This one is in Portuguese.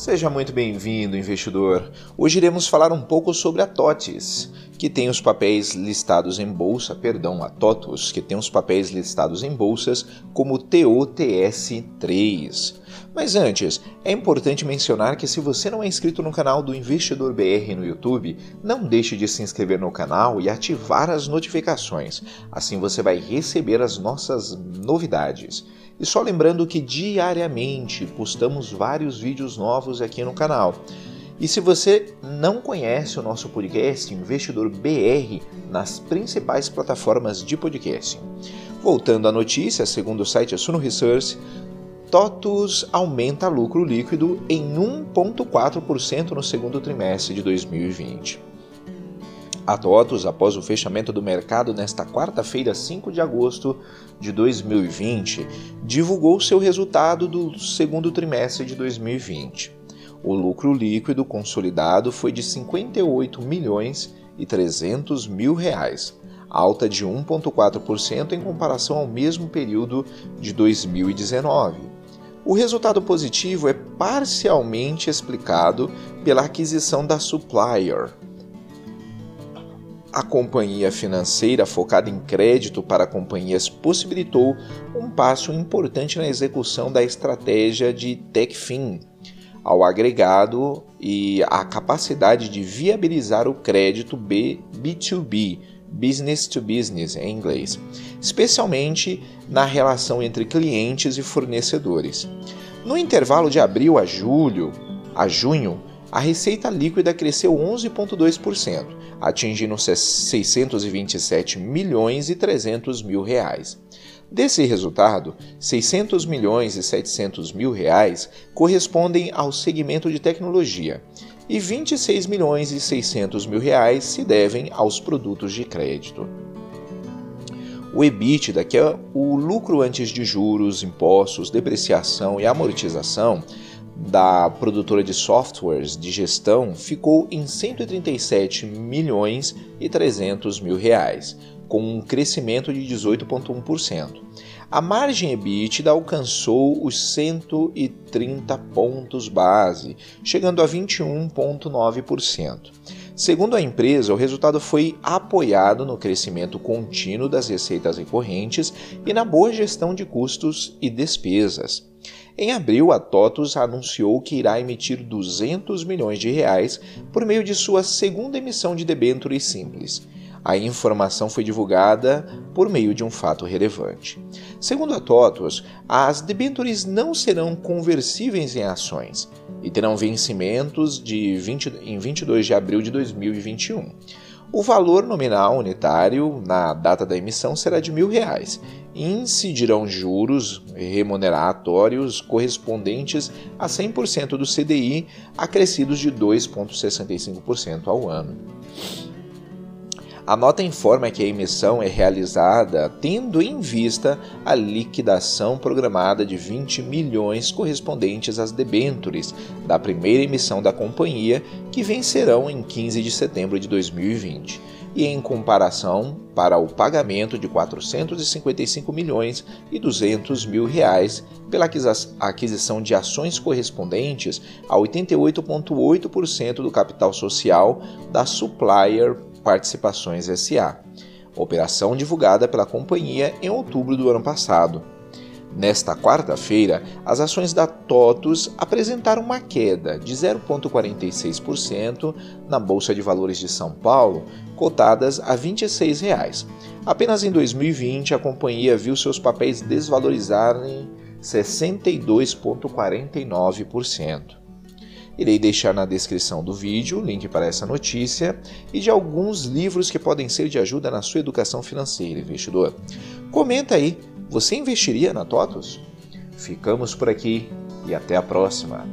Seja muito bem-vindo, investidor. Hoje iremos falar um pouco sobre a TOTIS, que tem os papéis listados em bolsa, perdão, a TOTUS, que tem os papéis listados em bolsas como TOTS3. Mas antes, é importante mencionar que se você não é inscrito no canal do Investidor BR no YouTube, não deixe de se inscrever no canal e ativar as notificações. Assim você vai receber as nossas novidades. E só lembrando que diariamente postamos vários vídeos novos aqui no canal. E se você não conhece o nosso podcast Investidor BR nas principais plataformas de podcast. Voltando à notícia, segundo o site Suno Research, TOTUS aumenta lucro líquido em 1,4% no segundo trimestre de 2020. A TOTUS, após o fechamento do mercado nesta quarta-feira, 5 de agosto de 2020, divulgou seu resultado do segundo trimestre de 2020. O lucro líquido consolidado foi de 58 milhões e 300 mil reais, alta de 1,4% em comparação ao mesmo período de 2019. O resultado positivo é parcialmente explicado pela aquisição da Supplier, a companhia financeira focada em crédito para companhias possibilitou um passo importante na execução da estratégia de TechFin, ao agregado e a capacidade de viabilizar o crédito B, B2B, business to business em inglês, especialmente na relação entre clientes e fornecedores. No intervalo de abril a julho, a junho, a receita líquida cresceu 11,2%, atingindo 627 milhões e 300 mil reais. Desse resultado, 600 milhões e 700 mil reais correspondem ao segmento de tecnologia e 26 milhões e 600 mil reais se devem aos produtos de crédito. O EBITDA, que é o lucro antes de juros, impostos, depreciação e amortização, da produtora de softwares de gestão ficou em 137 milhões e 300 mil reais, com um crescimento de 18,1%. A margem EBITDA alcançou os 130 pontos base, chegando a 21,9%. Segundo a empresa, o resultado foi apoiado no crescimento contínuo das receitas recorrentes e na boa gestão de custos e despesas. Em abril, a TOTUS anunciou que irá emitir 200 milhões de reais por meio de sua segunda emissão de debêntures simples. A informação foi divulgada por meio de um fato relevante. Segundo a TOTUS, as debêntures não serão conversíveis em ações e terão vencimentos de 20, em 22 de abril de 2021. O valor nominal unitário na data da emissão será de reais e incidirão juros remuneratórios correspondentes a 100% do CDI, acrescidos de 2,65% ao ano. A nota informa que a emissão é realizada tendo em vista a liquidação programada de 20 milhões correspondentes às debêntures da primeira emissão da companhia, que vencerão em 15 de setembro de 2020 e em comparação para o pagamento de 455 milhões e 200 mil reais pela aquisição de ações correspondentes a 88,8% do capital social da Supplier Participações SA, operação divulgada pela companhia em outubro do ano passado. Nesta quarta-feira, as ações da TOTUS apresentaram uma queda de 0,46% na Bolsa de Valores de São Paulo, cotadas a 26 reais. Apenas em 2020, a companhia viu seus papéis desvalorizarem 62,49%. Irei deixar na descrição do vídeo o link para essa notícia e de alguns livros que podem ser de ajuda na sua educação financeira, investidor. Comenta aí, você investiria na TOTUS? Ficamos por aqui e até a próxima!